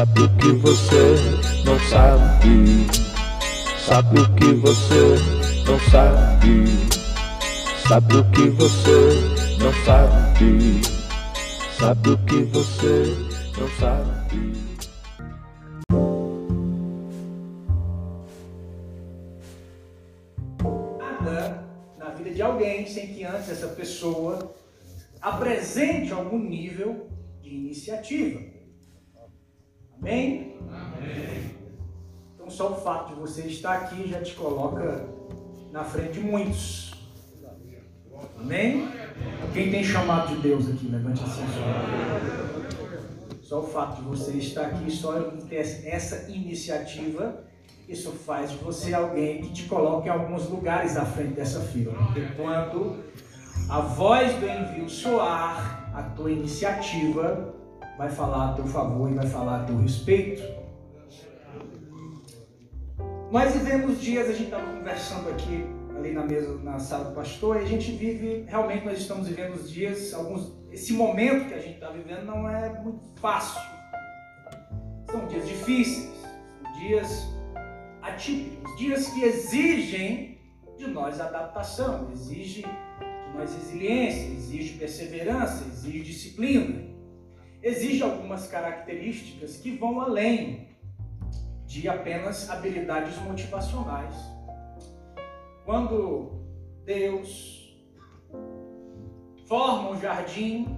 Sabe o que você não sabe? Sabe o que você não sabe? Sabe o que você não sabe? Sabe o que você não sabe? Nada na vida de alguém sem que antes essa pessoa apresente algum nível de iniciativa. Amém? Amém. Então só o fato de você estar aqui já te coloca na frente de muitos. Amém? Quem tem chamado de Deus aqui, levante assim só. Só o fato de você estar aqui, só ter essa iniciativa, isso faz de você alguém que te coloque em alguns lugares à frente dessa fila. Porque quando a voz do envio soar, a tua iniciativa vai falar a teu favor e vai falar a teu respeito. Nós vivemos dias, a gente estava conversando aqui ali na mesa, na sala do pastor, e a gente vive, realmente nós estamos vivendo os dias, alguns, esse momento que a gente está vivendo não é muito fácil. São dias difíceis, dias atípicos, dias que exigem de nós adaptação, exigem de nós resiliência, exige perseverança, exige disciplina, exige algumas características que vão além de apenas habilidades motivacionais quando Deus forma um jardim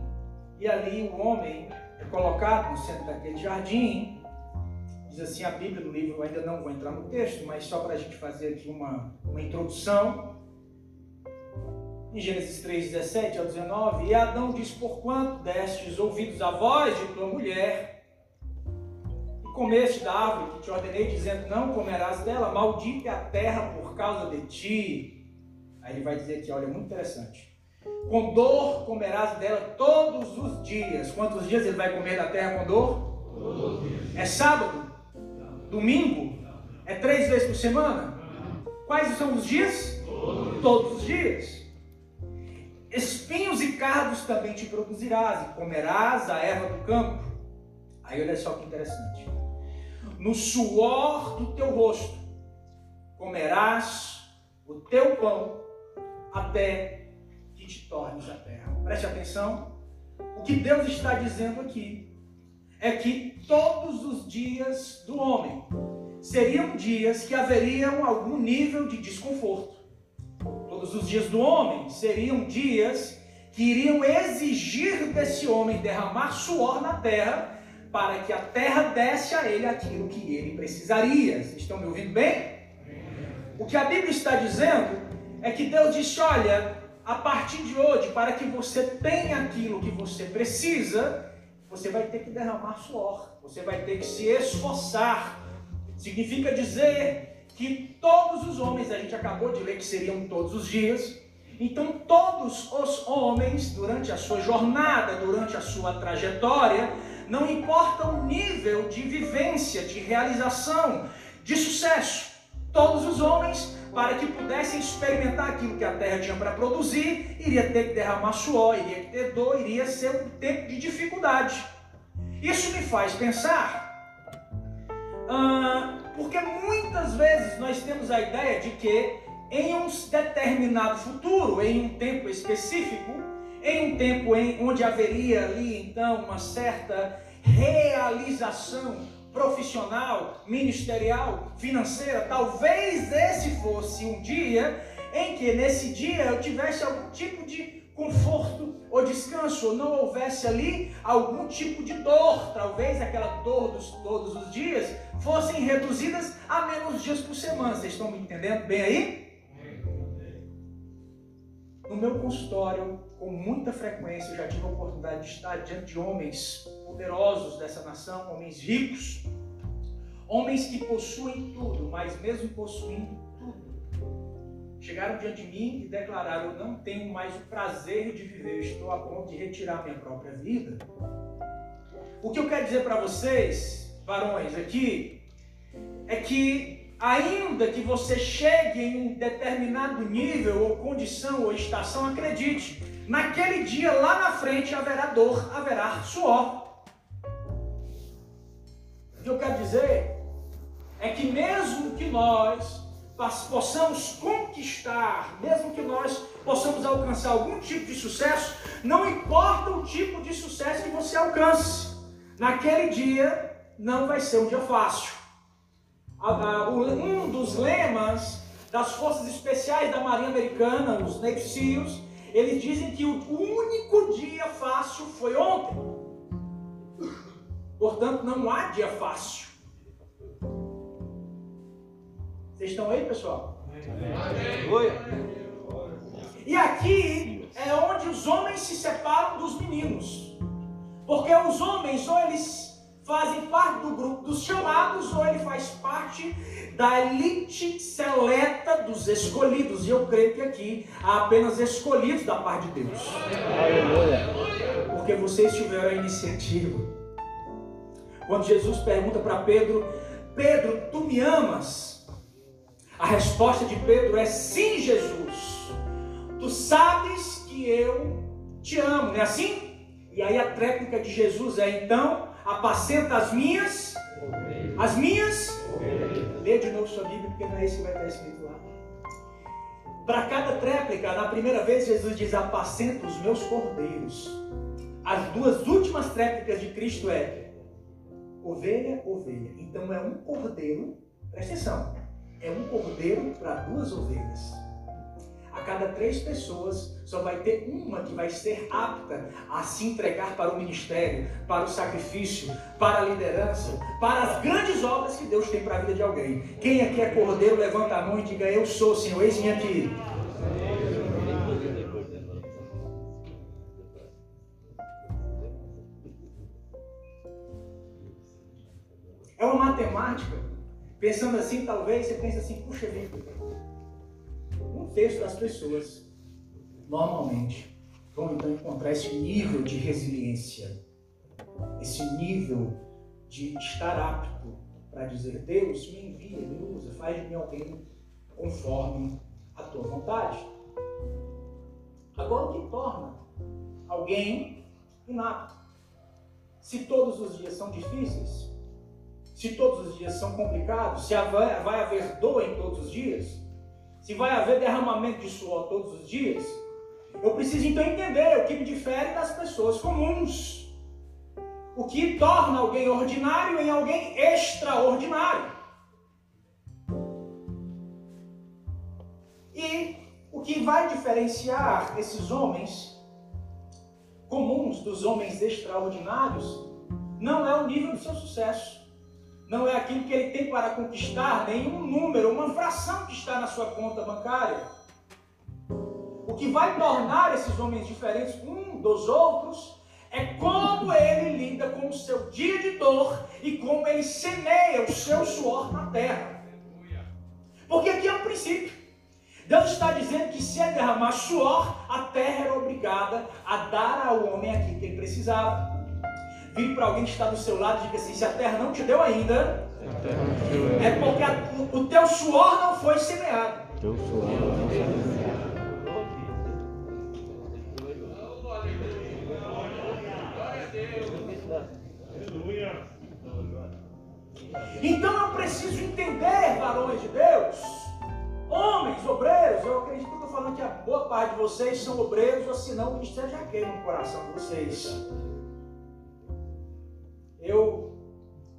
e ali o homem é colocado no centro daquele jardim, diz assim a Bíblia no livro, eu ainda não vou entrar no texto, mas só para a gente fazer aqui uma, uma introdução. Em Gênesis 3, 17 ao 19, e Adão diz: Porquanto destes ouvidos à voz de tua mulher, comeste da árvore que te ordenei, dizendo: Não comerás dela, maldita é a terra por causa de ti. Aí ele vai dizer aqui: olha, muito interessante. Com dor comerás dela todos os dias. Quantos dias ele vai comer da terra com dor? Todos os dias. É sábado? Domingo? É três vezes por semana? Quais são os dias? Todos, todos os dias. Espinhos e cardos também te produzirás, e comerás a erva do campo. Aí olha só que interessante no suor do teu rosto comerás o teu pão até que te tornes a terra. Preste atenção. O que Deus está dizendo aqui é que todos os dias do homem seriam dias que haveriam algum nível de desconforto. Todos os dias do homem seriam dias que iriam exigir desse homem derramar suor na terra para que a terra desse a ele aquilo que ele precisaria. Vocês estão me ouvindo bem? O que a Bíblia está dizendo é que Deus disse: olha, a partir de hoje, para que você tenha aquilo que você precisa, você vai ter que derramar suor, você vai ter que se esforçar. Significa dizer que todos os homens, a gente acabou de ler que seriam todos os dias, então todos os homens, durante a sua jornada, durante a sua trajetória, não importa o nível de vivência, de realização, de sucesso. Todos os homens, para que pudessem experimentar aquilo que a terra tinha para produzir, iria ter que derramar suor, iria ter dor, iria ser um tempo de dificuldade. Isso me faz pensar, ah, porque muitas vezes nós temos a ideia de que em um determinado futuro, em um tempo específico, em um tempo em onde haveria ali então uma certa realização profissional, ministerial, financeira, talvez esse fosse um dia em que nesse dia eu tivesse algum tipo de conforto ou descanso, ou não houvesse ali algum tipo de dor, talvez aquela dor dos todos os dias fossem reduzidas a menos dias por semana. Vocês estão me entendendo bem aí? No meu consultório, com muita frequência, eu já tive a oportunidade de estar diante de homens poderosos dessa nação, homens ricos, homens que possuem tudo, mas mesmo possuindo tudo, chegaram diante de mim e declararam: Eu não tenho mais o prazer de viver, estou a ponto de retirar minha própria vida. O que eu quero dizer para vocês, varões, aqui, é que ainda que você chegue em um determinado nível ou condição ou estação, acredite, naquele dia lá na frente haverá dor, haverá suor. O que eu quero dizer é que mesmo que nós possamos conquistar, mesmo que nós possamos alcançar algum tipo de sucesso, não importa o tipo de sucesso que você alcance, naquele dia não vai ser um dia fácil. Um dos lemas das forças especiais da Marinha Americana, os Navy SEALs, eles dizem que o único dia fácil foi ontem. Portanto, não há dia fácil. Vocês estão aí, pessoal? Oi. E aqui é onde os homens se separam dos meninos. Porque os homens, ou eles fazem parte do grupo dos chamados ou ele faz parte da elite seleta dos escolhidos. E eu creio que aqui há apenas escolhidos da parte de Deus. Porque vocês tiveram a iniciativa. Quando Jesus pergunta para Pedro: Pedro, tu me amas? A resposta de Pedro é: Sim, Jesus. Tu sabes que eu te amo, não é assim? E aí a tréplica de Jesus é: Então apacenta as minhas, as minhas. Lê de novo sua Bíblia, porque não é isso que vai estar escrito lá. Para cada tréplica, na primeira vez Jesus diz: apacenta os meus cordeiros. As duas últimas tréplicas de Cristo é ovelha, ovelha. Então é um cordeiro, presta atenção, é um cordeiro para duas ovelhas a cada três pessoas, só vai ter uma que vai ser apta a se entregar para o ministério, para o sacrifício, para a liderança, para as grandes obras que Deus tem para a vida de alguém. Quem aqui é cordeiro, levanta a mão e diga: Eu sou, Senhor, eis-me aqui. É uma matemática. Pensando assim, talvez você pense assim: puxa vida terço das pessoas normalmente vão então encontrar esse nível de resiliência, esse nível de estar apto para dizer: Deus me envia, me usa, faz de mim alguém conforme a tua vontade. Agora, o que torna alguém inapto? Se todos os dias são difíceis, se todos os dias são complicados, se vai haver dor em todos os dias, se vai haver derramamento de suor todos os dias, eu preciso então entender o que me difere das pessoas comuns. O que torna alguém ordinário em alguém extraordinário. E o que vai diferenciar esses homens comuns dos homens extraordinários não é o nível do seu sucesso não é aquilo que ele tem para conquistar, nenhum número, uma fração que está na sua conta bancária. O que vai tornar esses homens diferentes um dos outros é como ele lida com o seu dia de dor e como ele semeia o seu suor na terra. Porque aqui é um princípio. Deus está dizendo que se ele derramar suor, a terra era obrigada a dar ao homem aquilo que ele precisava. Vire para alguém que está do seu lado e diga assim: se a terra não te deu ainda, é porque a, o, teu suor não foi semeado. Teu suor não foi semeado. Então eu preciso entender, varões de Deus, homens, obreiros, eu acredito que eu estou falando que a boa parte de vocês são obreiros, ou senão o ministério já queima no coração de vocês. Eu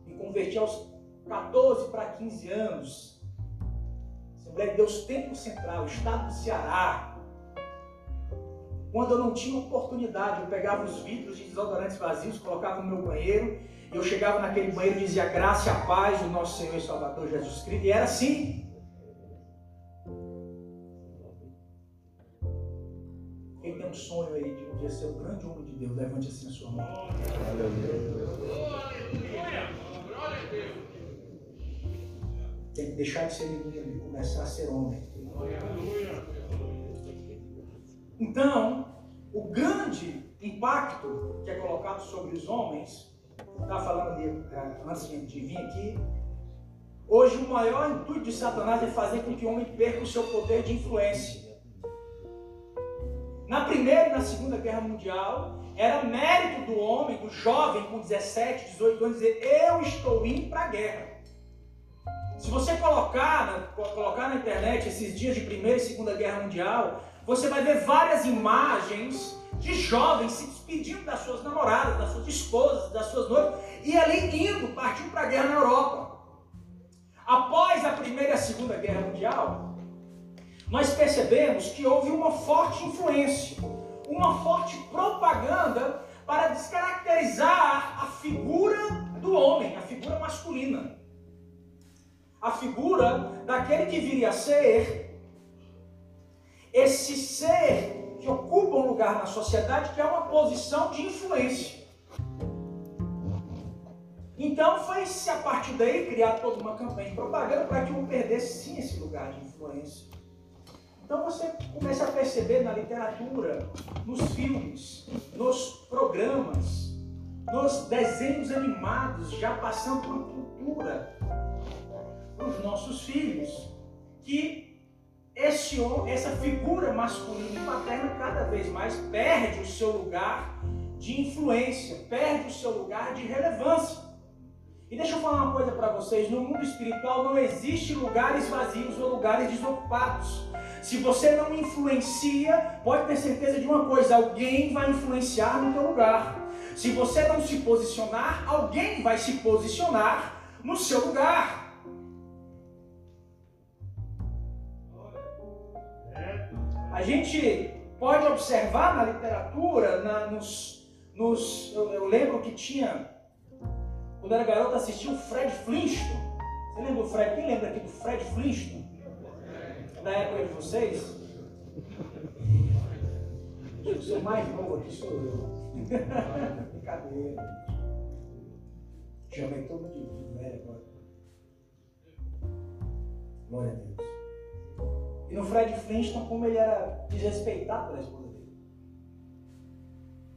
me converti aos 14 para 15 anos. Assembleia de Deus, Tempo Central, Estado do Ceará. Quando eu não tinha oportunidade, eu pegava os vidros de desodorantes vazios, colocava no meu banheiro, e eu chegava naquele banheiro e dizia graça e a paz do nosso Senhor e Salvador Jesus Cristo. E era assim. Um sonho aí de um dia ser o grande homem de Deus, levante assim a sua mão. Aleluia. Tem que deixar de ser menino e começar a ser homem. Então, o grande impacto que é colocado sobre os homens, estava falando de, eh, antes de vir aqui, hoje o maior intuito de Satanás é fazer com que o homem perca o seu poder de influência. Primeira e na Segunda Guerra Mundial, era mérito do homem, do jovem com 17, 18 anos, dizer: Eu estou indo para a guerra. Se você colocar colocar na internet esses dias de Primeira e Segunda Guerra Mundial, você vai ver várias imagens de jovens se despedindo das suas namoradas, das suas esposas, das suas noivas, e ali indo, partiu para a guerra na Europa. Após a Primeira e a Segunda Guerra Mundial, nós percebemos que houve uma forte influência, uma forte propaganda para descaracterizar a figura do homem, a figura masculina. A figura daquele que viria a ser esse ser que ocupa um lugar na sociedade que é uma posição de influência. Então foi-se a partir daí criar toda uma campanha de propaganda para que não perdesse sim esse lugar de influência. Então você começa a perceber na literatura, nos filmes, nos programas, nos desenhos animados, já passando por cultura, os nossos filhos, que esse, essa figura masculina e paterna cada vez mais perde o seu lugar de influência, perde o seu lugar de relevância. E deixa eu falar uma coisa para vocês: no mundo espiritual não existe lugares vazios ou lugares desocupados. Se você não influencia, pode ter certeza de uma coisa: alguém vai influenciar no teu lugar. Se você não se posicionar, alguém vai se posicionar no seu lugar. A gente pode observar na literatura, na, nos, nos eu, eu, lembro que tinha, quando era garoto, assistia o Fred Flintstone. Você lembra do Fred? Quem lembra aqui do Fred Flintstone? Da época de vocês? Eu sou mais novo aqui, sou eu. Brincadeira. Chamei todo de velho agora. Glória a Deus. E no Fred Flintstone, como ele era desrespeitado pela esposa dele.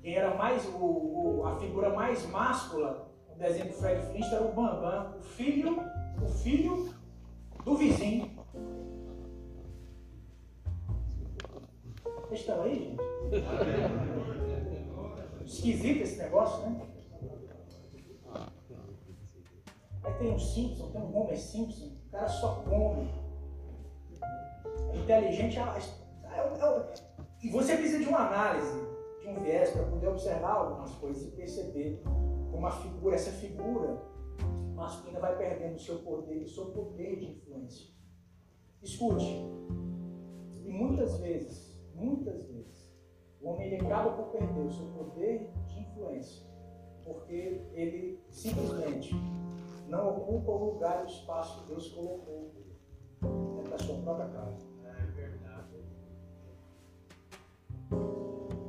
Quem era mais, o, o, a figura mais máscula no desenho do Fred Flintstone era o Bambam, o filho, o filho do vizinho. Vocês estão aí, gente? Esquisito esse negócio, né? Aí tem um Simpson, tem um Homer Simpson, o cara só come inteligente é, é, é, e você precisa de uma análise, de um viés para poder observar algumas coisas e perceber como a figura, essa figura masculina vai perdendo o seu poder, o seu poder de influência. Escute, e muitas vezes, muitas vezes, o homem ele acaba por perder o seu poder de influência, porque ele simplesmente não ocupa o lugar e o espaço que Deus colocou dentro da sua própria casa.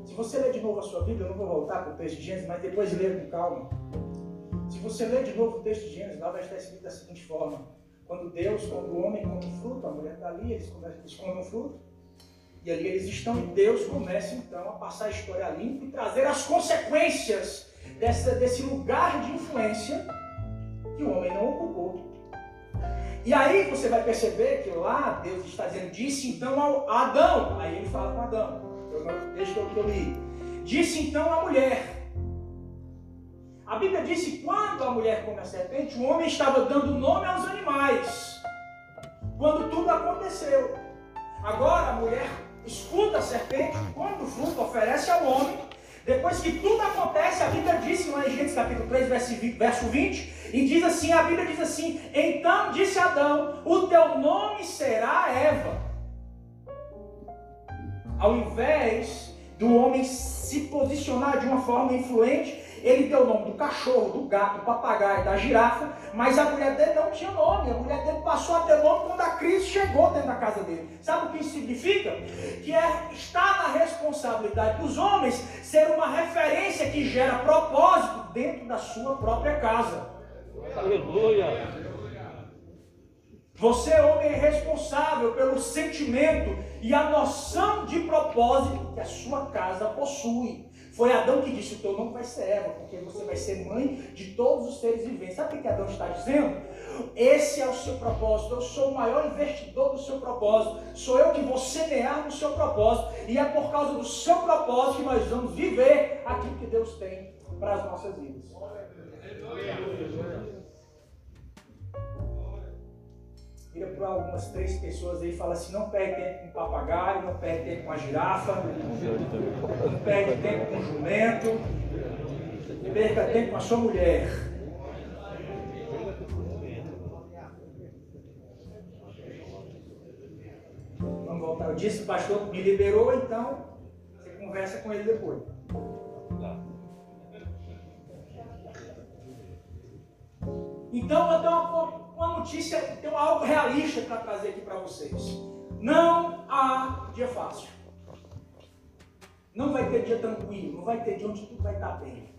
Se você ler de novo a sua Bíblia, eu não vou voltar para o texto de Gênesis, mas depois ler com calma. Se você ler de novo o texto de Gênesis, lá vai estar escrito da seguinte forma: quando Deus, quando o homem come fruto, a mulher está ali, eles, eles comem o fruto, e ali eles estão, e Deus começa então a passar a história limpa e trazer as consequências dessa, desse lugar de influência que o homem não ocupou. E aí você vai perceber que lá Deus está dizendo, disse então ao Adão, aí ele fala com Adão, deixa que eu li. Disse então a mulher. A Bíblia disse que quando a mulher come a serpente, o homem estava dando nome aos animais. Quando tudo aconteceu. Agora a mulher escuta a serpente, come o fruto, oferece ao homem. Depois que tudo acontece, a Bíblia disse lá em Gênesis capítulo 3, verso 20, e diz assim, a Bíblia diz assim, então disse Adão, o teu nome será Eva. Ao invés do homem se posicionar de uma forma influente, ele deu o nome do cachorro, do gato, do papagaio, da girafa, mas a mulher dele não tinha nome. A mulher dele passou a ter nome quando a crise chegou dentro da casa dele. Sabe o que isso significa? Que é estar na responsabilidade dos homens ser uma referência que gera propósito dentro da sua própria casa. Aleluia. Você, homem, é responsável pelo sentimento e a noção de propósito que a sua casa possui. Foi Adão que disse: O teu nome vai ser Eva, porque você vai ser mãe de todos os seres viventes. Sabe o que Adão está dizendo? Esse é o seu propósito. Eu sou o maior investidor do seu propósito. Sou eu que vou semear no seu propósito. E é por causa do seu propósito que nós vamos viver aquilo que Deus tem para as nossas vidas. Vira para algumas três pessoas aí e fala assim, não perde tempo com papagaio, não perde tempo com a girafa, não perde tempo com jumento, perca tempo com a sua mulher. Vamos voltar. Eu disse, o pastor me liberou, então você conversa com ele depois. Então eu tenho uma uma notícia, tem algo realista para trazer aqui para vocês. Não há dia fácil. Não vai ter dia tranquilo, não vai ter dia onde tudo vai estar bem.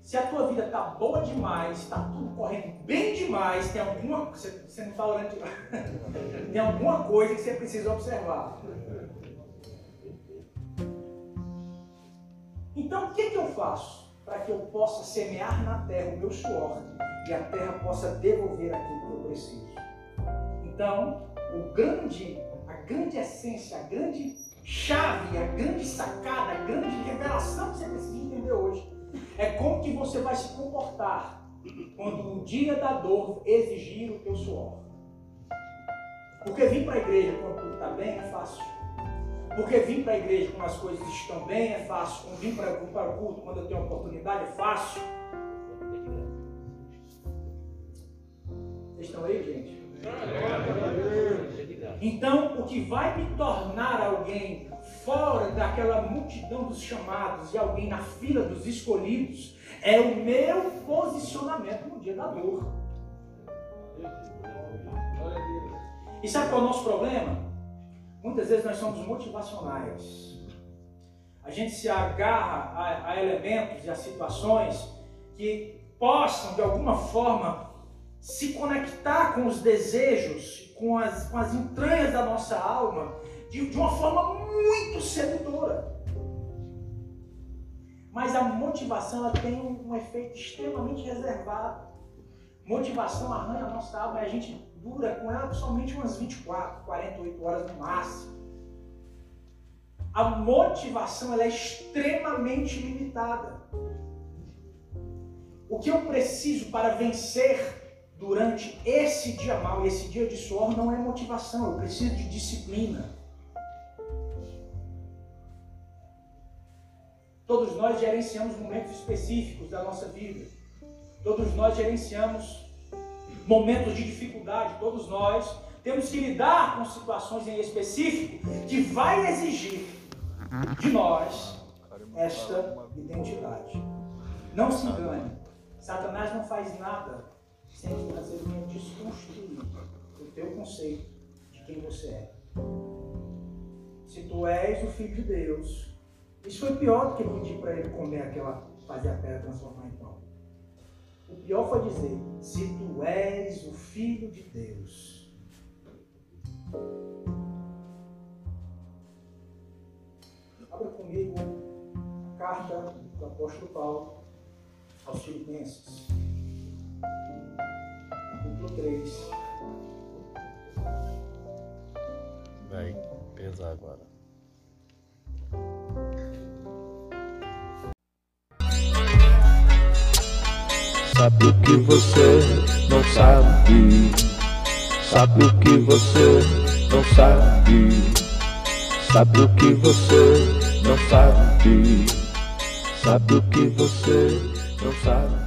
Se a tua vida está boa demais, está tudo correndo bem demais, tem alguma você, você não está orando tem alguma coisa que você precisa observar. Então o que, que eu faço para que eu possa semear na terra o meu suor e a terra possa devolver aquilo que eu preciso. Então, o grande, a grande essência, a grande chave, a grande sacada, a grande revelação que você precisa entender hoje é como que você vai se comportar quando o dia da dor exigir o teu suor. Porque vir para a igreja quando tudo está bem é fácil. Porque vir para a igreja quando as coisas estão bem é fácil. Vir para, para o culto quando eu tenho oportunidade é fácil. Vocês estão aí, gente? Então, o que vai me tornar alguém fora daquela multidão dos chamados e alguém na fila dos escolhidos é o meu posicionamento no dia da dor. E sabe qual é o nosso problema? Muitas vezes nós somos motivacionais. A gente se agarra a, a elementos e a situações que possam, de alguma forma, se conectar com os desejos, com as, com as entranhas da nossa alma, de, de uma forma muito seduzora. Mas a motivação ela tem um, um efeito extremamente reservado. Motivação arranha a nossa alma e a gente dura com ela somente umas 24, 48 horas no máximo. A motivação é extremamente limitada. O que eu preciso para vencer durante esse dia mal, esse dia de suor, não é motivação, eu preciso de disciplina. Todos nós gerenciamos momentos específicos da nossa vida. Todos nós gerenciamos momentos de dificuldade. Todos nós temos que lidar com situações em específico que vai exigir de nós esta identidade. Não se engane. Satanás não faz nada sem você venha desconstruir o teu conceito de quem você é. Se tu és o filho de Deus, isso foi pior do que pedir para ele comer aquela, fazer a pedra transformar em. O pior foi dizer, se tu és o filho de Deus. Abra comigo a carta do apóstolo Paulo aos Filipenses capítulo 3. Vai pesar agora. Sabe o que você não sabe? Sabe o que você não sabe? Sabe o que você não sabe? Sabe o que você não sabe?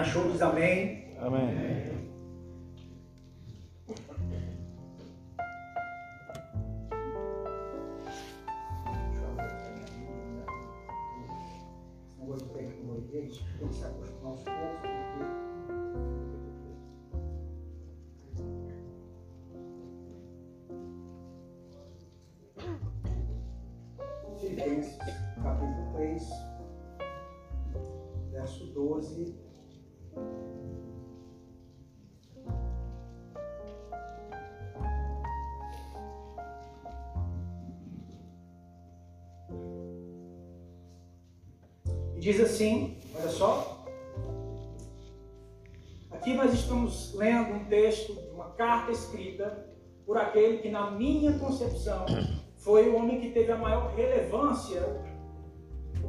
achou diz. Amém. gente tem se acostumar aos poucos, porque Filipenses, capítulo 3, verso 12. E diz assim: só. Aqui nós estamos lendo um texto, uma carta escrita por aquele que, na minha concepção, foi o homem que teve a maior relevância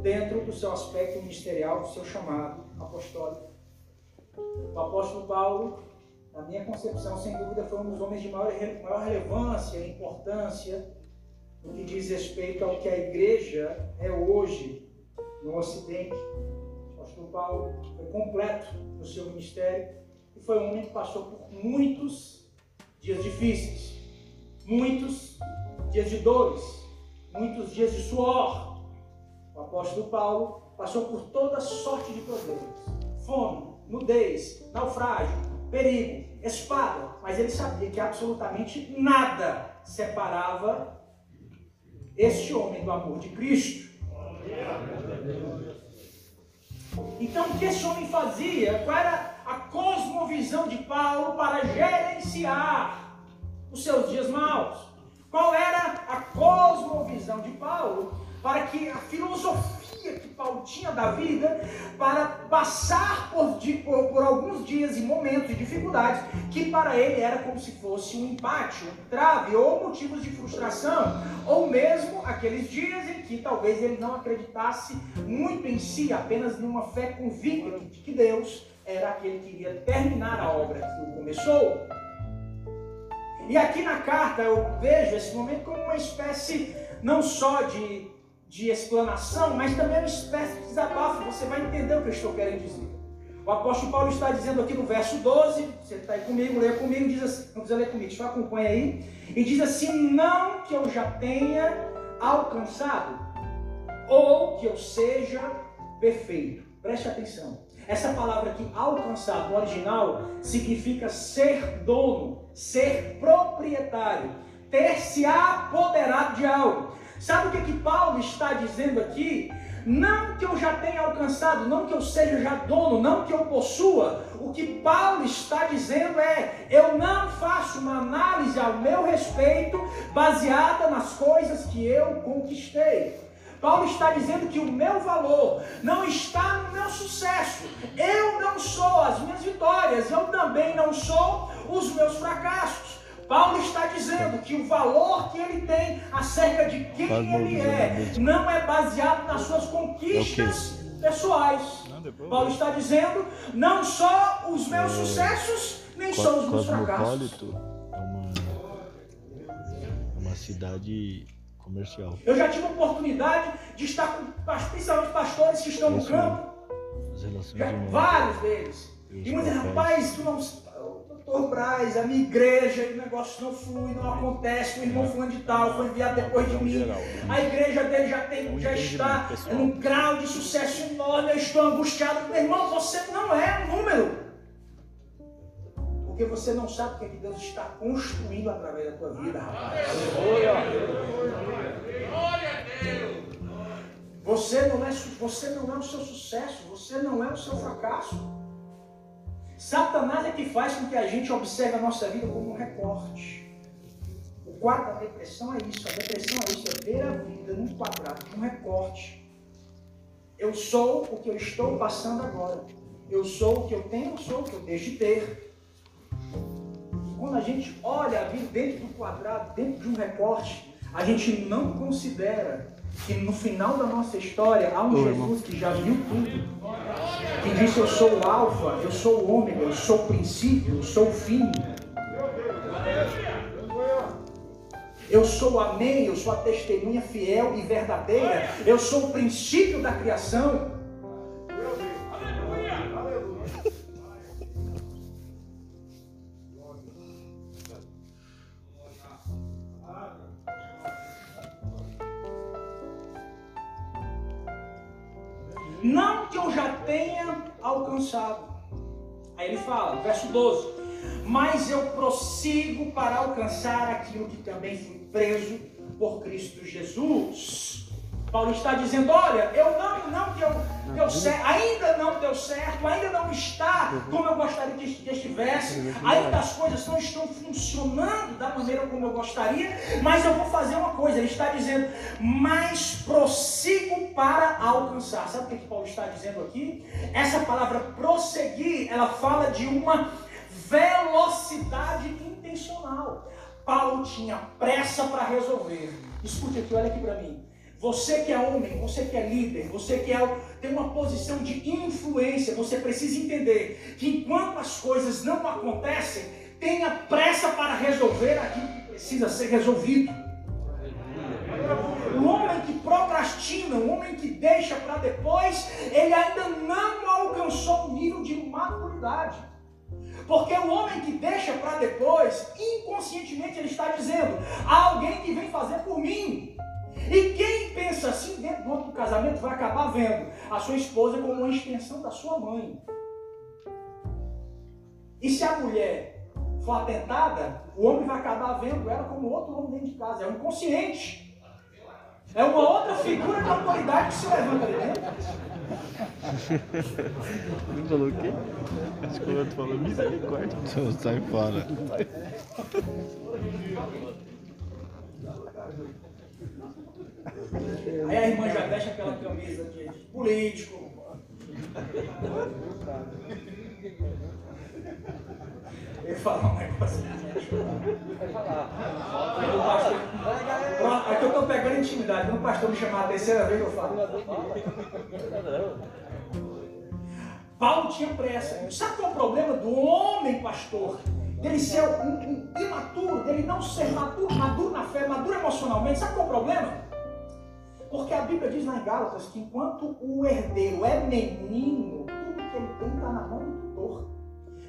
dentro do seu aspecto ministerial, do seu chamado apostólico. O apóstolo Paulo, na minha concepção, sem dúvida, foi um dos homens de maior, maior relevância e importância no que diz respeito ao que a igreja é hoje no Ocidente. Paulo foi completo no seu ministério e foi um homem que passou por muitos dias difíceis, muitos dias de dores, muitos dias de suor. O apóstolo Paulo passou por toda sorte de problemas: fome, nudez, naufrágio, perigo, espada, mas ele sabia que absolutamente nada separava este homem do amor de Cristo. Então, o que esse homem fazia? Qual era a cosmovisão de Paulo para gerenciar os seus dias maus? Qual era a cosmovisão de Paulo para que a filosofia que Paulo tinha da vida, para passar por, por, por, alguns dias e momentos de dificuldades, que para ele era como se fosse um empate, um trave, ou motivos de frustração, ou mesmo aqueles dias em que talvez ele não acreditasse muito em si, apenas numa fé convicta de que Deus era aquele que iria terminar a obra que começou. E aqui na carta eu vejo esse momento como uma espécie não só de de explanação, mas também é uma espécie de desabafo. Você vai entender o que eu estou querendo dizer. O apóstolo Paulo está dizendo aqui no verso 12, você está aí comigo, leia comigo, diz assim, não precisa ler comigo, só acompanha aí, e diz assim: Não que eu já tenha alcançado, ou que eu seja perfeito. Preste atenção. Essa palavra aqui, alcançado, no original, significa ser dono, ser proprietário, ter se apoderado de algo. Sabe o que, que Paulo está dizendo aqui? Não que eu já tenha alcançado, não que eu seja já dono, não que eu possua. O que Paulo está dizendo é: eu não faço uma análise ao meu respeito baseada nas coisas que eu conquistei. Paulo está dizendo que o meu valor não está no meu sucesso. Eu não sou as minhas vitórias, eu também não sou os meus fracassos. Paulo está dizendo que o valor que ele tem acerca de quem ele é não é baseado nas suas conquistas pessoais. Paulo está dizendo não só os meus é. sucessos, nem só os meus fracassos. É uma, é uma cidade comercial. Eu já tive a oportunidade de estar com principalmente pastores que estão no campo. Já, vários deles. E muitos rapaz, tu não Doutor Braz, a minha igreja, o negócio não flui, não acontece, o irmão fulano de tal foi enviado depois de mim. A igreja dele já, tem, já está num grau de sucesso enorme, eu estou angustiado. Meu irmão, você não é um número. Porque você não sabe o que, é que Deus está construindo através da tua vida, rapaz. Você não, é, você não é o seu sucesso, você não é o seu fracasso. Satanás é que faz com que a gente observe a nossa vida como um recorte. O quadro da depressão é isso. A depressão é isso, é ver a vida num quadrado, num recorte. Eu sou o que eu estou passando agora. Eu sou o que eu tenho, eu sou o que eu deixo de ter. Quando a gente olha a vida dentro do quadrado, dentro de um recorte, a gente não considera que no final da nossa história há um Jesus que já viu tudo que disse: Eu sou o Alfa, eu sou o Ômega, eu sou o princípio, eu sou o fim. Eu sou o Amém, eu sou a testemunha fiel e verdadeira, eu sou o princípio da criação. Também fui preso por Cristo Jesus. Paulo está dizendo: olha, eu não, não deu, deu certo, ainda não deu certo, ainda não está como eu gostaria que, estivesse, ainda as coisas não estão funcionando da maneira como eu gostaria, mas eu vou fazer uma coisa. Ele está dizendo: mas prossigo para alcançar. Sabe o que, que Paulo está dizendo aqui? Essa palavra prosseguir, ela fala de uma velocidade intencional. Paulo tinha pressa para resolver. Escute aqui, olha aqui para mim. Você que é homem, você que é líder, você que é, tem uma posição de influência, você precisa entender que enquanto as coisas não acontecem, tenha pressa para resolver aquilo que precisa ser resolvido. O homem que procrastina, o homem que deixa para depois, ele ainda não alcançou o nível de maturidade. Porque o homem que deixa para depois, inconscientemente ele está dizendo: há alguém que vem fazer por mim. E quem pensa assim dentro do casamento vai acabar vendo a sua esposa como uma extensão da sua mãe. E se a mulher for atentada, o homem vai acabar vendo ela como outro homem dentro de casa. É um inconsciente. É uma outra figura de autoridade que se levanta ali dentro. Não falou o quê? Acho que o outro falou misericórdia. Então sai fora. Aí a irmã já veste aquela camisa de político. Ele fala um negócio. Pronto, aqui eu estou pegando intimidade. O pastor me chamar a terceira vez, eu falo. Paulo tinha pressa. Sabe qual é o problema do homem pastor? Dele ser um, um imaturo, dele não ser maduro, maduro na fé, maduro emocionalmente. Sabe qual é o problema? Porque a Bíblia diz lá em Gálatas que enquanto o herdeiro é menino, tudo que ele tem está na mão do tutor.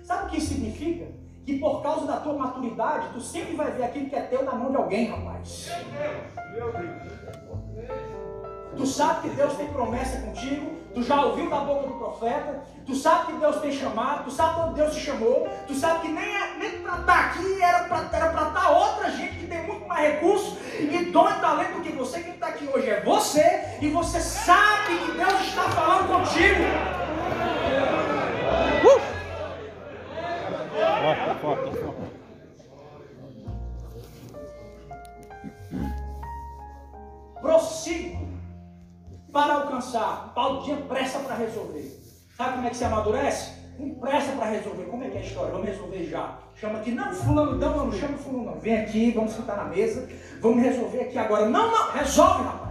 Sabe o que isso significa? Que por causa da tua maturidade, tu sempre vai ver aquilo que é teu na mão de alguém, rapaz. Tu sabe que Deus tem promessa contigo, tu já ouviu da boca do profeta, tu sabe que Deus tem chamado, tu sabe quando Deus te chamou, tu sabe que nem, é, nem para estar tá aqui era para estar tá outra gente que tem muito mais recursos e dom e talento do que você. Quem está aqui hoje é você, e você sabe que Deus está falando contigo. Uh! Foca. Prossigo para alcançar. Paulo tinha pressa para resolver. Sabe como é que se amadurece? Com pressa para resolver. Como é que é a história? Vamos resolver já. Chama aqui, não, fulano, não, não, não chama fulano, não. Vem aqui, vamos sentar na mesa, vamos resolver aqui agora. Não, não, resolve, rapaz.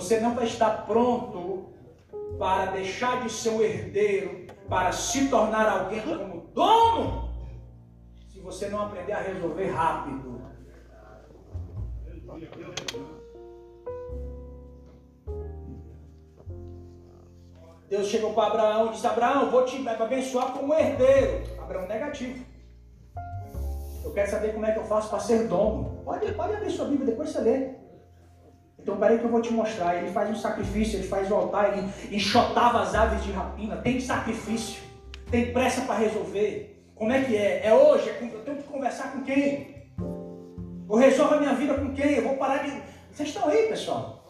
Você não vai estar pronto para deixar de ser um herdeiro, para se tornar alguém como dono, se você não aprender a resolver rápido. Deus chegou para Abraão e disse: Abraão, vou te abençoar como herdeiro. Abraão negativo. Eu quero saber como é que eu faço para ser dono. Pode, pode abrir sua Bíblia, depois você lê. Então, peraí que eu vou te mostrar. Ele faz um sacrifício, ele faz o altar, ele enxotava as aves de rapina. Tem sacrifício, tem pressa para resolver. Como é que é? É hoje? É eu tenho que conversar com quem? Eu resolvo a minha vida com quem? Eu vou parar de. Vocês estão aí, pessoal?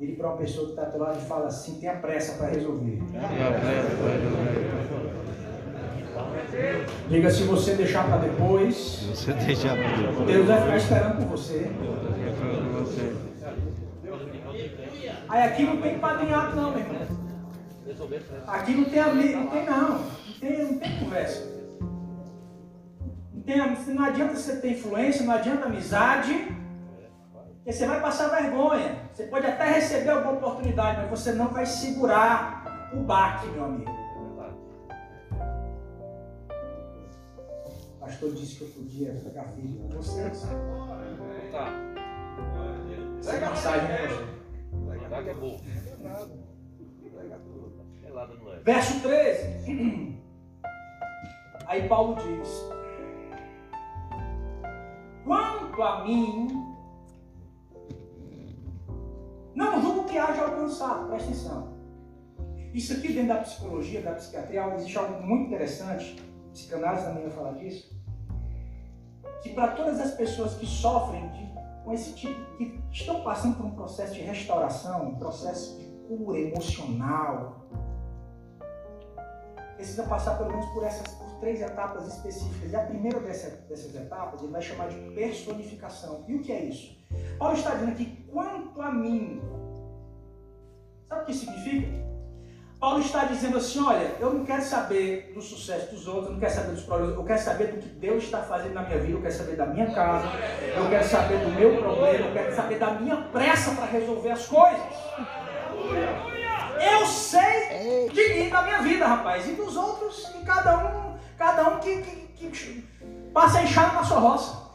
Ele para uma pessoa que está do lado e fala assim: tenha pressa para resolver. Diga se você deixar para depois. Você deixar para depois. Deus vai ficar esperando por você. Aí aqui não tem padrinhado não, meu irmão. Aqui não tem amigo, não tem não. Não tem, não tem conversa. Não, tem, não adianta você ter influência, não adianta amizade. Porque você vai passar vergonha. Você pode até receber alguma oportunidade, mas você não vai segurar o baque, meu amigo. O pastor disse que eu podia pegar filho com vocês. Tá. Essa mensagem, né, pastor? é bom. Verso 13. Aí Paulo diz: Quanto a mim, não julgo que haja alcançado, presta atenção. Isso aqui dentro da psicologia, da psiquiatria, existe algo muito interessante, psicanálise também vai falar disso, que para todas as pessoas que sofrem de, com esse tipo, que estão passando por um processo de restauração, um processo de cura emocional, precisa passar pelo menos por essas, por três etapas específicas. E a primeira dessa, dessas etapas ele vai chamar de personificação. E o que é isso? Paulo está dizendo que quanto a mim, sabe o que significa? Paulo está dizendo assim: olha, eu não quero saber do sucesso dos outros, eu não quero saber dos problemas, eu quero saber do que Deus está fazendo na minha vida, eu quero saber da minha casa, eu quero saber do meu problema, eu quero saber da minha pressa para resolver as coisas. Eu sei de mim, da minha vida, rapaz, e dos outros, e cada um, cada um que, que, que passa enxada na sua roça.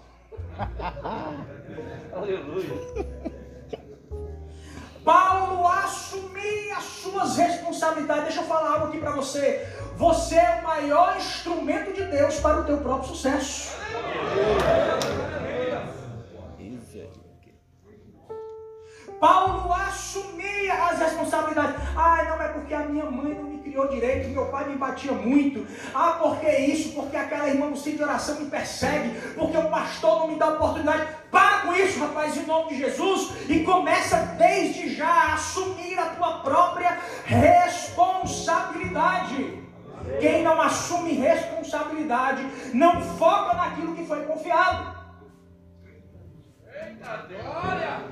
Aleluia. As suas responsabilidades. Deixa eu falar algo aqui para você. Você é o maior instrumento de Deus para o teu próprio sucesso. Paulo assumia as responsabilidades. Ah, não é porque a minha mãe não me criou direito, meu pai me batia muito. Ah, porque isso, porque aquela irmã do centro de oração me persegue, porque o pastor não me dá oportunidade. Com isso, rapaz, em nome de Jesus, e começa desde já a assumir a tua própria responsabilidade. Quem não assume responsabilidade não foca naquilo que foi confiado. Eita, glória!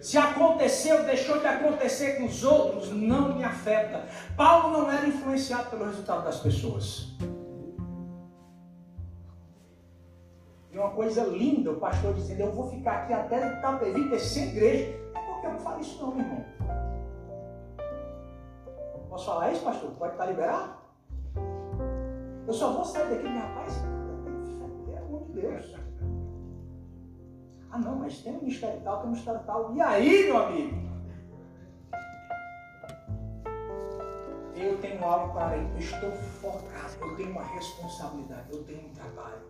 Se aconteceu, deixou de acontecer com os outros, não me afeta. Paulo não era influenciado pelo resultado das pessoas. E uma coisa linda, o pastor dizendo, eu vou ficar aqui até Itapevi ter 100 igrejas. É porque eu não falo isso não, meu irmão. Posso falar isso, pastor? Pode estar liberado? Eu só vou sair daqui, meu rapaz, é amor de Deus. Ah, não, mas tem um ministério tal, tem um ministério tal. E aí, meu amigo? Eu tenho algo para ir, eu estou focado, eu tenho uma responsabilidade, eu tenho um trabalho.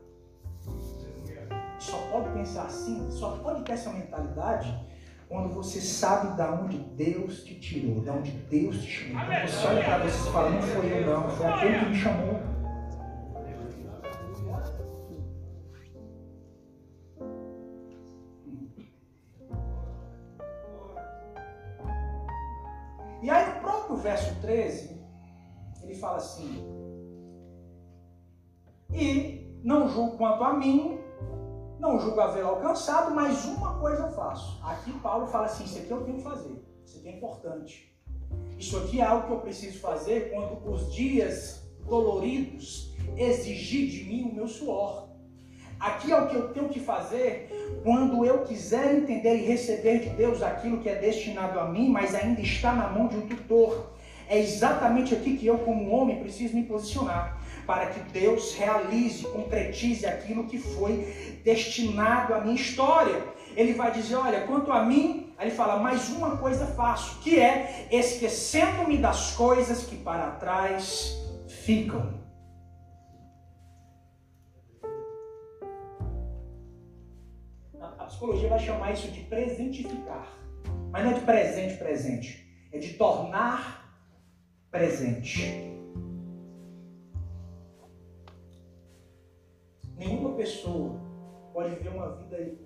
Só pode pensar assim, só pode ter essa mentalidade quando você sabe de onde Deus te tirou, de onde Deus te chamou. Quando você olha para você e fala, não foi eu não, foi aquele que me chamou. 13, ele fala assim: E não julgo quanto a mim, não julgo haver alcançado, mas uma coisa eu faço. Aqui Paulo fala assim: Isso aqui eu tenho que fazer, isso aqui é importante. Isso aqui é algo que eu preciso fazer quando os dias doloridos exigir de mim o meu suor. Aqui é o que eu tenho que fazer quando eu quiser entender e receber de Deus aquilo que é destinado a mim, mas ainda está na mão de um tutor. É exatamente aqui que eu, como homem, preciso me posicionar para que Deus realize, concretize aquilo que foi destinado à minha história. Ele vai dizer: Olha, quanto a mim, aí ele fala, mais uma coisa faço, que é esquecendo-me das coisas que para trás ficam psicologia vai chamar isso de presentificar. Mas não é de presente, presente. É de tornar presente. Nenhuma pessoa pode viver uma vida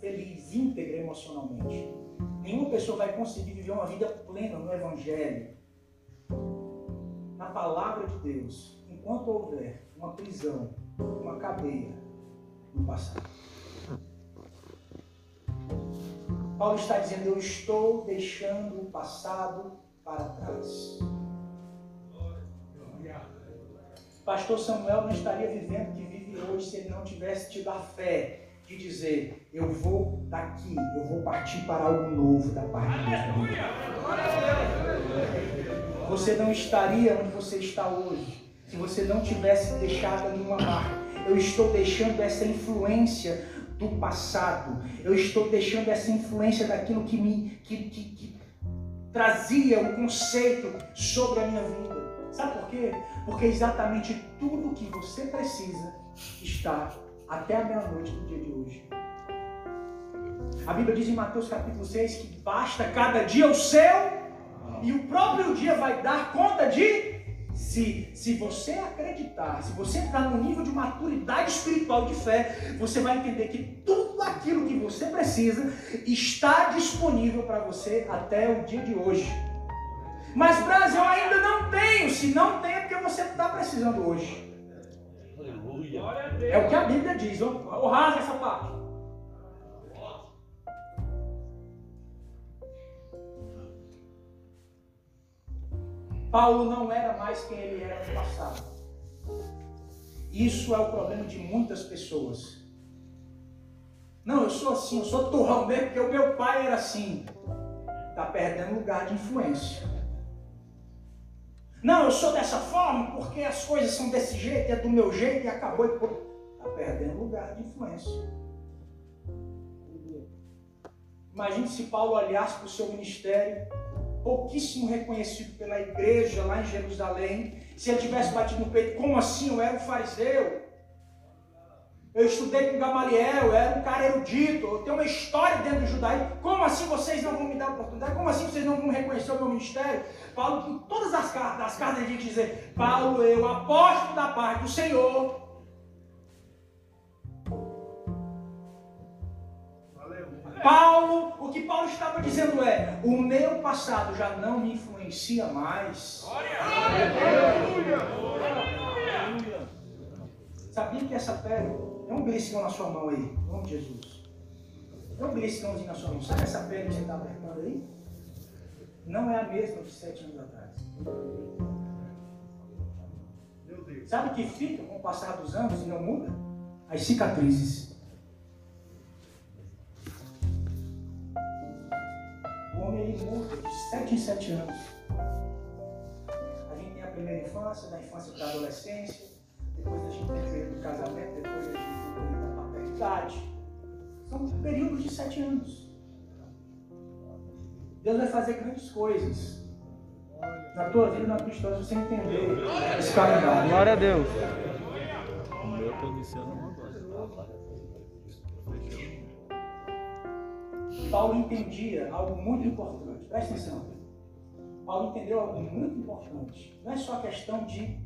feliz, íntegra emocionalmente. Nenhuma pessoa vai conseguir viver uma vida plena no Evangelho, na palavra de Deus, enquanto houver uma prisão, uma cadeia no passado. Paulo está dizendo: Eu estou deixando o passado para trás. Pastor Samuel não estaria vivendo o que vive hoje se ele não tivesse tido a fé de dizer: Eu vou daqui, eu vou partir para algo novo da parte de Deus. Você não estaria onde você está hoje se você não tivesse deixado nenhuma marca. Eu estou deixando essa influência do passado. Eu estou deixando essa influência daquilo que me que, que, que trazia o conceito sobre a minha vida. Sabe por quê? Porque exatamente tudo que você precisa está até a meia-noite do dia de hoje. A Bíblia diz em Mateus capítulo 6 que basta cada dia o seu e o próprio dia vai dar conta de se, se você acreditar, se você entrar no nível de maturidade espiritual de fé, você vai entender que tudo aquilo que você precisa está disponível para você até o dia de hoje. Mas, Brasil, eu ainda não tenho. Se não tem, é porque você está precisando hoje. É o que a Bíblia diz. Ou rasga essa parte. Paulo não era mais quem ele era no passado. Isso é o problema de muitas pessoas. Não, eu sou assim, eu sou turrão mesmo porque o meu pai era assim. Está perdendo lugar de influência. Não, eu sou dessa forma porque as coisas são desse jeito, é do meu jeito e acabou. Está perdendo lugar de influência. Imagine se Paulo olhasse para o seu ministério, pouquíssimo reconhecido pela igreja lá em Jerusalém, se ele tivesse batido no peito, como assim? Eu era um fariseu. Eu estudei com Gamaliel, eu era um cara erudito, eu tenho uma história dentro do judaísmo. Como assim vocês não vão me dar oportunidade? Como assim vocês não vão reconhecer o meu ministério? Paulo, em todas as cartas, as cartas ele dizer, Paulo, eu aposto da parte do Senhor. Paulo, o que Paulo estava dizendo é: o meu passado já não me influencia mais. Aleluia! Sabia que essa pele tem um beliscão na sua mão aí, em nome de Jesus. Tem um beliscãozinho na sua mão. Sabe essa pele que você está apertando aí? Não é a mesma de sete anos atrás. Sabe o que fica com o passar dos anos e não muda? As cicatrizes. O homem ele muda de sete em sete anos. A gente tem a primeira infância, da infância para a adolescência, depois a gente tem o casamento, depois a gente da paternidade. São períodos de sete anos. Deus vai fazer grandes coisas na tua vida na tua história se você entender esse calendário. Glória a Deus. O meu está iniciando agora. Paulo entendia algo muito importante. Presta atenção. Paulo entendeu algo muito importante. Não é só questão de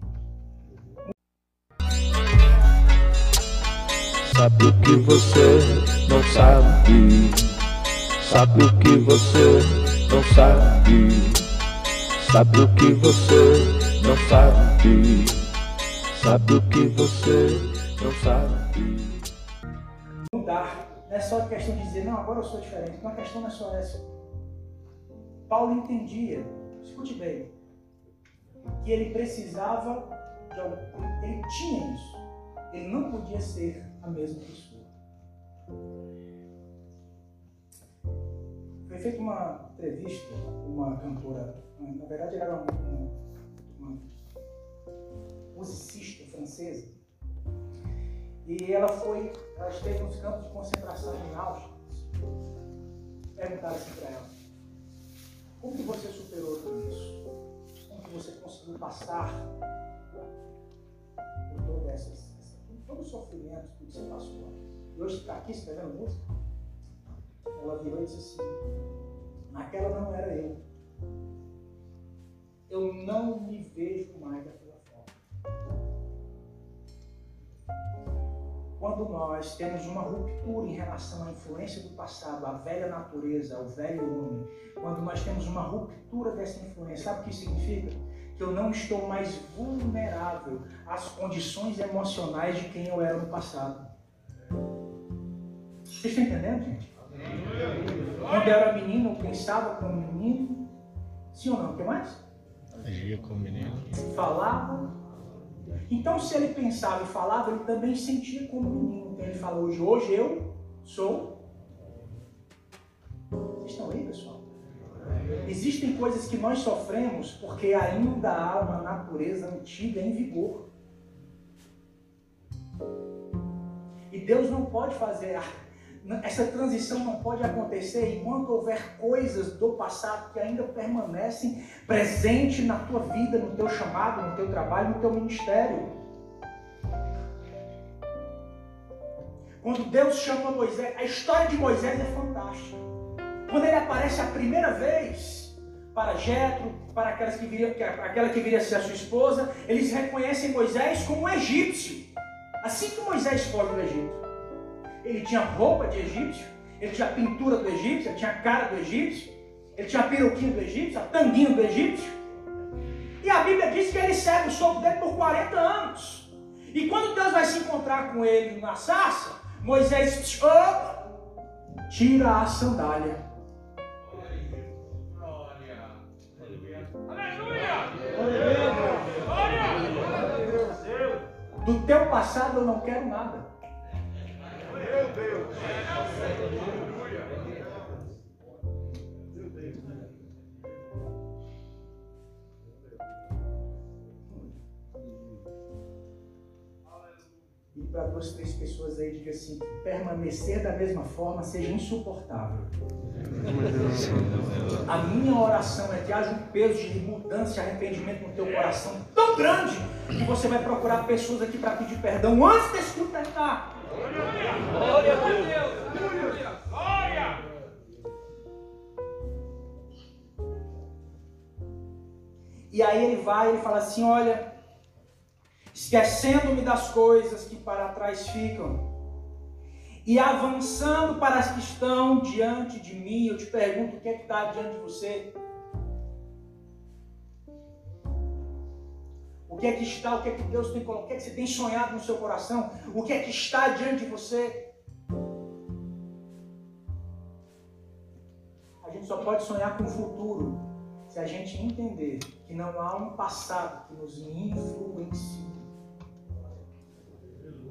Sabe o que você não sabe? Sabe o que você não sabe? Sabe o que você não sabe? Sabe o que você não sabe? mudar. Não é só questão de dizer, não, agora eu sou diferente. Uma questão não é só essa. Paulo entendia, escute bem, que ele precisava de. Ele tinha isso. Ele não podia ser a mesma pessoa. Foi feita uma entrevista com uma cantora, na verdade ela era uma, uma musicista francesa, e ela foi, ela esteve nos campos de concentração em Auschwitz. Perguntaram assim para ela, como que você superou tudo isso? Como que você conseguiu passar por todas essas todo o sofrimento que você passou. E hoje está aqui escrevendo música. Ela virou e disse assim: naquela não era eu. Eu não me vejo mais daquela forma. Quando nós temos uma ruptura em relação à influência do passado, à velha natureza, ao velho homem, quando nós temos uma ruptura dessa influência, sabe o que significa? Que eu não estou mais vulnerável às condições emocionais de quem eu era no passado. Vocês estão entendendo, gente? Quando eu era menino, eu pensava como menino. Sim ou não? O que mais? Agia como menino. Falava. Então, se ele pensava e falava, ele também sentia como menino. Então, ele fala hoje, hoje eu sou. Vocês estão aí, pessoal? Existem coisas que nós sofremos porque ainda há uma natureza antiga em vigor. E Deus não pode fazer, essa transição não pode acontecer enquanto houver coisas do passado que ainda permanecem presentes na tua vida, no teu chamado, no teu trabalho, no teu ministério. Quando Deus chama Moisés, a história de Moisés é fantástica. Quando ele aparece a primeira vez para Jetro, para aquelas que viria, aquela que viria a ser a sua esposa, eles reconhecem Moisés como um egípcio. Assim que Moisés foge do Egito. Ele tinha roupa de egípcio, ele tinha pintura do egípcio, ele tinha cara do egípcio, ele tinha a peruquinha do egípcio, a tanguinha do egípcio. E a Bíblia diz que ele serve o sogro dele por 40 anos. E quando Deus vai se encontrar com ele na sarça, Moisés tira a sandália. Do teu passado eu não quero nada. Para duas, três pessoas aí, diga assim: permanecer da mesma forma seja insuportável. A minha oração é que haja um peso de mudança e arrependimento no teu coração tão grande que você vai procurar pessoas aqui para pedir perdão antes desse culto terminar. Glória a Deus! Glória! E aí ele vai, ele fala assim: olha, esquecendo-me das coisas que para trás ficam e avançando para as que estão diante de mim, eu te pergunto: o que é que está diante de você? O que é que está, o que é que Deus tem colocado, o que é que você tem sonhado no seu coração? O que é que está diante de você? A gente só pode sonhar com o futuro se a gente entender que não há um passado que nos influencie.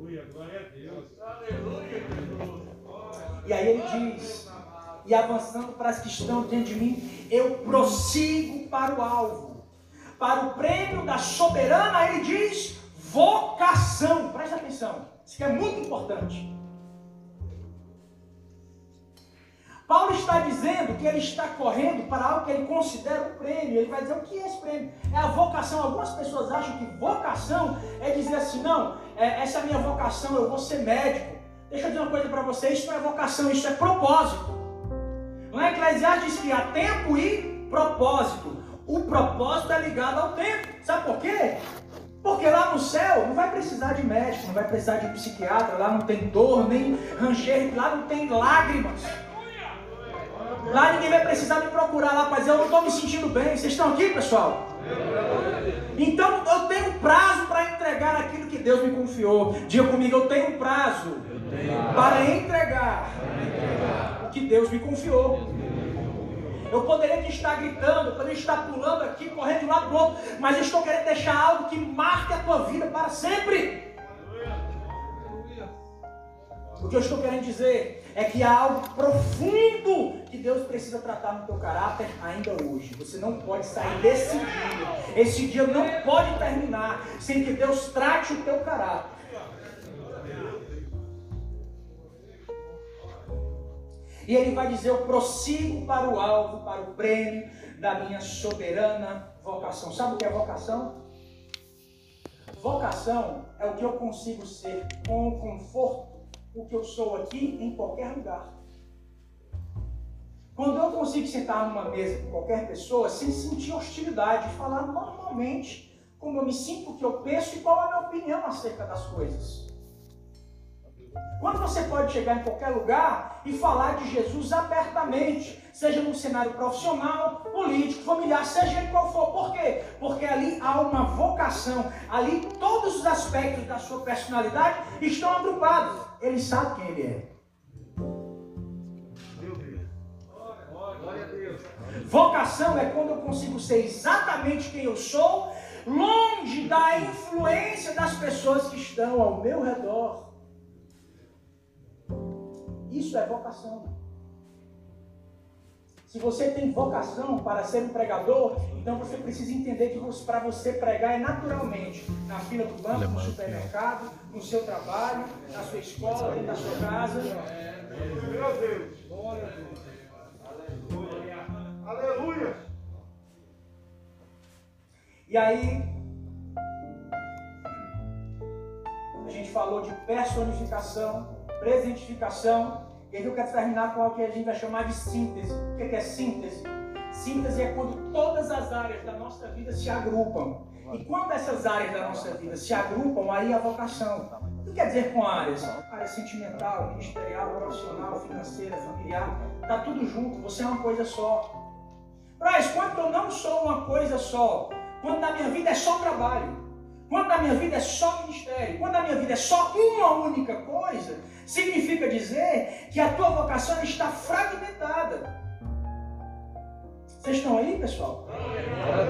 Aleluia, glória a Deus. Aleluia, Jesus. E aí ele diz, e avançando para as que estão diante de mim, eu prossigo para o alvo para o prêmio da soberana, ele diz vocação. Presta atenção, isso é muito importante. Paulo está dizendo que ele está correndo para algo que ele considera um prêmio. Ele vai dizer o que é esse prêmio? É a vocação. Algumas pessoas acham que vocação é dizer assim: não, é, essa é a minha vocação, eu vou ser médico. Deixa eu dizer uma coisa para você: isso não é vocação, isso é propósito. Não é Eclesiastes diz que há tempo e propósito. O propósito é ligado ao tempo. Sabe por quê? Porque lá no céu não vai precisar de médico, não vai precisar de psiquiatra, lá não tem dor, nem ranger, lá não tem lágrimas. Lá ninguém vai precisar me procurar lá para dizer eu não estou me sentindo bem. Vocês estão aqui, pessoal? Então eu tenho prazo para entregar aquilo que Deus me confiou. Diga comigo, eu tenho prazo para entregar o que Deus me confiou. Eu poderia estar gritando, eu poderia estar pulando aqui, correndo de um lado para outro, mas eu estou querendo deixar algo que marque a tua vida para sempre. O que eu estou querendo dizer é que há algo profundo que Deus precisa tratar no teu caráter ainda hoje. Você não pode sair desse dia. Esse dia não pode terminar sem que Deus trate o teu caráter. E ele vai dizer: Eu prossigo para o alvo, para o prêmio da minha soberana vocação. Sabe o que é vocação? Vocação é o que eu consigo ser com conforto, o que eu sou aqui em qualquer lugar. Quando eu consigo sentar numa mesa com qualquer pessoa sem sentir hostilidade, falar normalmente como eu me sinto, o que eu penso e qual é a minha opinião acerca das coisas. Quando você pode chegar em qualquer lugar e falar de Jesus abertamente, seja no cenário profissional, político, familiar, seja em qual for. Por quê? Porque ali há uma vocação, ali todos os aspectos da sua personalidade estão agrupados. Ele sabe quem ele é. Vocação é quando eu consigo ser exatamente quem eu sou, longe da influência das pessoas que estão ao meu redor. Isso é vocação. Se você tem vocação para ser um pregador, então você precisa entender que para você pregar é naturalmente na fila do banco, no supermercado, no seu trabalho, na sua escola, dentro da sua casa. Meu Deus! Glória a Deus! Aleluia! Aleluia! E aí, a gente falou de personificação, presentificação e aí eu quero terminar com algo que a gente vai chamar de síntese. O que é síntese? Síntese é quando todas as áreas da nossa vida se agrupam. E quando essas áreas da nossa vida se agrupam, aí a vocação. O quer dizer com áreas? Área sentimental, ministerial, profissional, financeira, familiar. Tá tudo junto, você é uma coisa só. Mas quando eu não sou uma coisa só, quando na minha vida é só trabalho, quando na minha vida é só ministério, quando na minha vida é só uma única coisa, significa dizer que a tua vocação está fragmentada. Vocês estão aí, pessoal? A.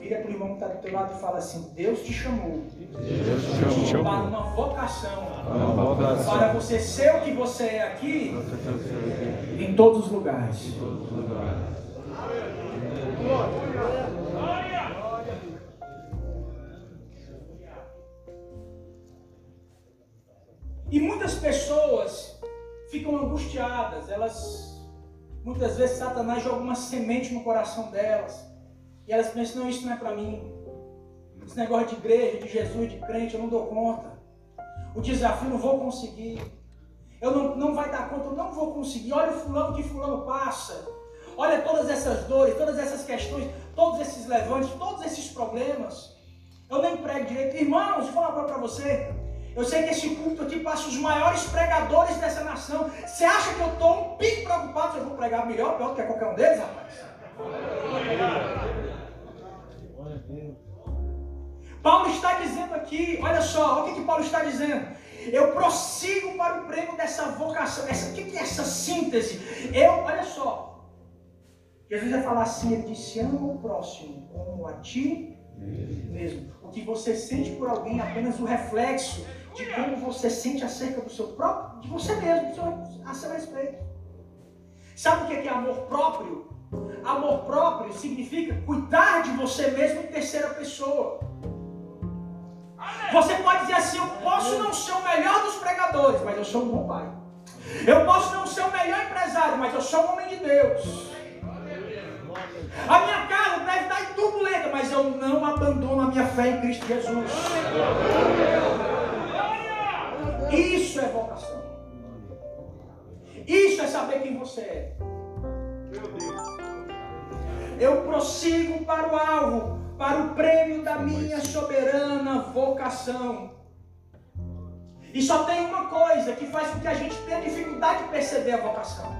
Vira para o irmão que está do teu lado e fala assim: Deus te chamou, Deus te chamou para uma vocação, uma vocação, para você ser o que você é aqui, em todos os lugares. Em todos os lugares. E muitas pessoas ficam angustiadas, elas muitas vezes Satanás joga uma semente no coração delas. E elas pensam, não, isso não é para mim. Esse negócio de igreja, de Jesus, de crente, eu não dou conta. O desafio não vou conseguir. Eu não, não vai dar conta, eu não vou conseguir. Olha o fulano que fulano passa. Olha todas essas dores, todas essas questões, todos esses levantes, todos esses problemas. Eu nem prego direito. Irmãos, vou falar para você. Eu sei que esse culto aqui passa os maiores pregadores dessa nação. Você acha que eu estou um pico preocupado se eu vou pregar melhor, pior do que qualquer um deles, rapaz? Paulo está dizendo aqui, olha só, o que, que Paulo está dizendo? Eu prossigo para o prêmio dessa vocação. Essa, o que, que é essa síntese? Eu, olha só. Jesus vai falar assim, ele disse, ama o próximo como a ti mesmo. O que você sente por alguém é apenas o reflexo de como você sente acerca do seu próprio, de você mesmo, do seu, a seu respeito. Sabe o que é, é amor próprio? Amor próprio significa cuidar de você mesmo em terceira pessoa. Você pode dizer assim: eu posso não ser o melhor dos pregadores, mas eu sou um bom pai. Eu posso não ser o melhor empresário, mas eu sou um homem de Deus. A minha casa deve estar em turbulenta, mas eu não abandono a minha fé em Cristo Jesus. Isso é vocação. Isso é saber quem você é. Eu prossigo para o alvo, para o prêmio da minha soberana vocação. E só tem uma coisa que faz com que a gente tenha dificuldade de perceber a vocação.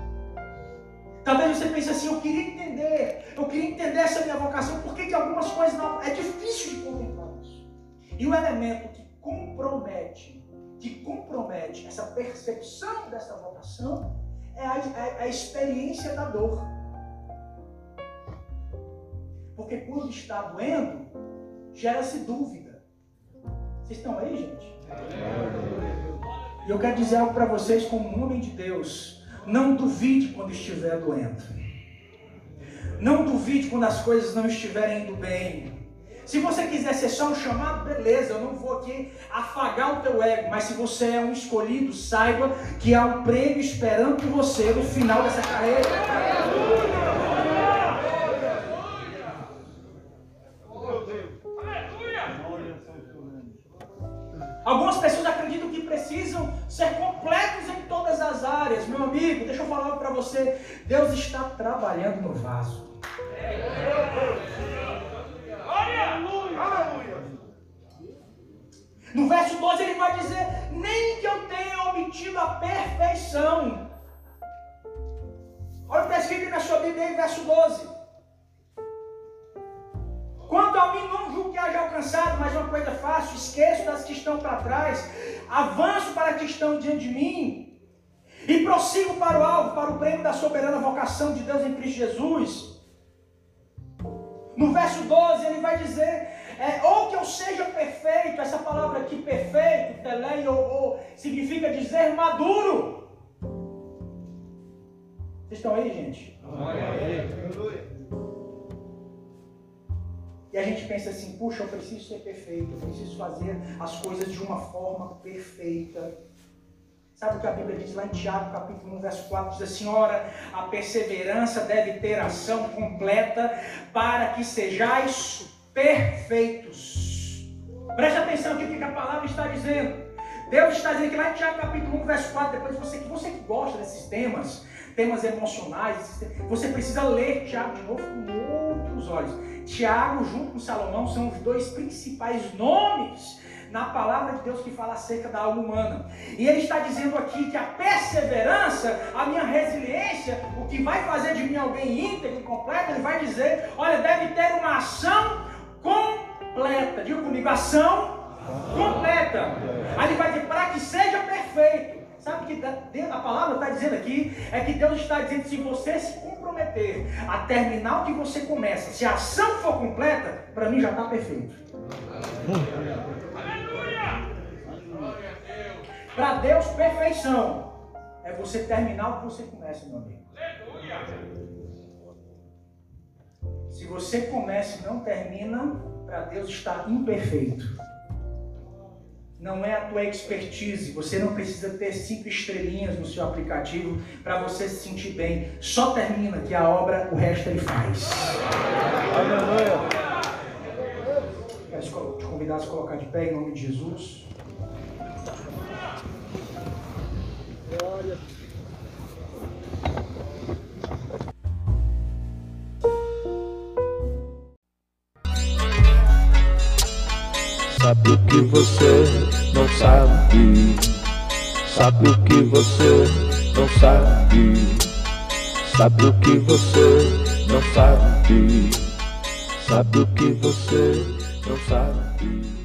Talvez você pense assim, eu queria entender, eu queria entender essa minha vocação, por que, que algumas coisas não. É difícil de contemplar isso. E o elemento que compromete, que compromete essa percepção dessa vocação é a, a, a experiência da dor. Porque quando está doendo, gera-se dúvida. Vocês estão aí, gente? E eu quero dizer algo para vocês, como um homem de Deus. Não duvide quando estiver doendo. Não duvide quando as coisas não estiverem indo bem. Se você quiser ser só um chamado, beleza, eu não vou aqui afagar o teu ego, mas se você é um escolhido, saiba que há um prêmio esperando por você no final dessa carreira. Algumas pessoas acreditam que precisam ser completos em todas as áreas. Meu amigo, deixa eu falar para você. Deus está trabalhando no vaso. No verso 12 ele vai dizer: Nem que eu tenha obtido a perfeição. Olha o que está escrito na sua Bíblia aí, verso 12. Quanto a mim, não julgo que haja alcançado, mas uma coisa fácil: esqueço das que estão para trás, avanço para as que estão diante de mim, e prossigo para o alvo, para o prêmio da soberana vocação de Deus em Cristo Jesus. No verso 12 ele vai dizer: é, ou que eu seja perfeito, essa palavra aqui, perfeito, telei, ou, ou, significa dizer maduro. Vocês estão aí, gente? E a gente pensa assim, puxa, eu preciso ser perfeito, eu preciso fazer as coisas de uma forma perfeita. Sabe o que a Bíblia diz lá em Tiago, capítulo 1, verso 4? Diz assim, ora, a perseverança deve ter ação completa para que sejais perfeitos. Preste atenção aqui o que a palavra está dizendo. Deus está dizendo que lá em Tiago capítulo 1, verso 4, depois você, você que gosta desses temas, temas emocionais, você precisa ler Tiago de novo com outros olhos. Tiago, junto com Salomão, são os dois principais nomes na palavra de Deus que fala acerca da alma humana. E ele está dizendo aqui que a perseverança, a minha resiliência, o que vai fazer de mim alguém íntegro, completo, ele vai dizer: olha, deve ter uma ação completa. Diga comigo, ação completa. Aí ele vai dizer: para que seja perfeito. Sabe o que a palavra está dizendo aqui? É que Deus está dizendo: se você se comprometer a terminar o que você começa, se a ação for completa, para mim já está perfeito. Para Deus, perfeição é você terminar o que você começa, meu amigo. Se você começa e não termina, para Deus está imperfeito não é a tua expertise. Você não precisa ter cinco estrelinhas no seu aplicativo para você se sentir bem. Só termina que a obra, o resto ele faz. Aleluia. Quero te convidar a se colocar de pé em nome de Jesus. Glória. Sabe o que você não sabe? Sabe o que você não sabe? Sabe o que você não sabe? Sabe o que você não sabe?